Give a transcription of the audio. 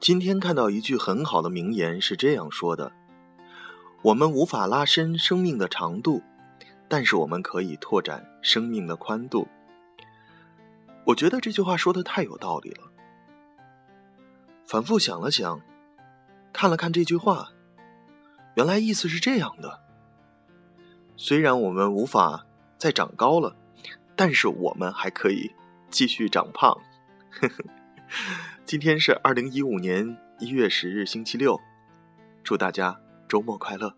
今天看到一句很好的名言，是这样说的：“我们无法拉伸生命的长度，但是我们可以拓展生命的宽度。”我觉得这句话说的太有道理了。反复想了想，看了看这句话，原来意思是这样的：虽然我们无法再长高了，但是我们还可以继续长胖。呵呵。今天是二零一五年一月十日，星期六。祝大家周末快乐。